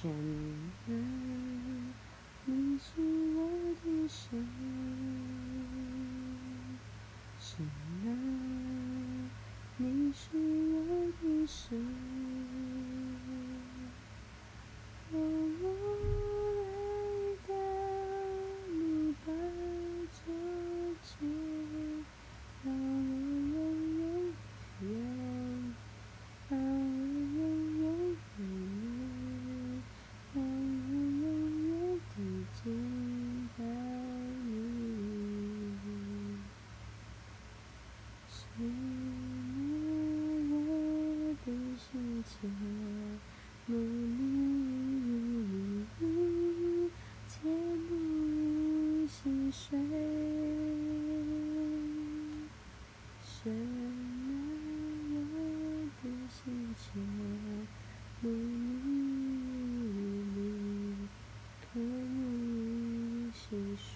想念，你是我的神，深爱，你是我的神。我的心切，慕你切慕细水，深爱我的心切，慕你切慕细水。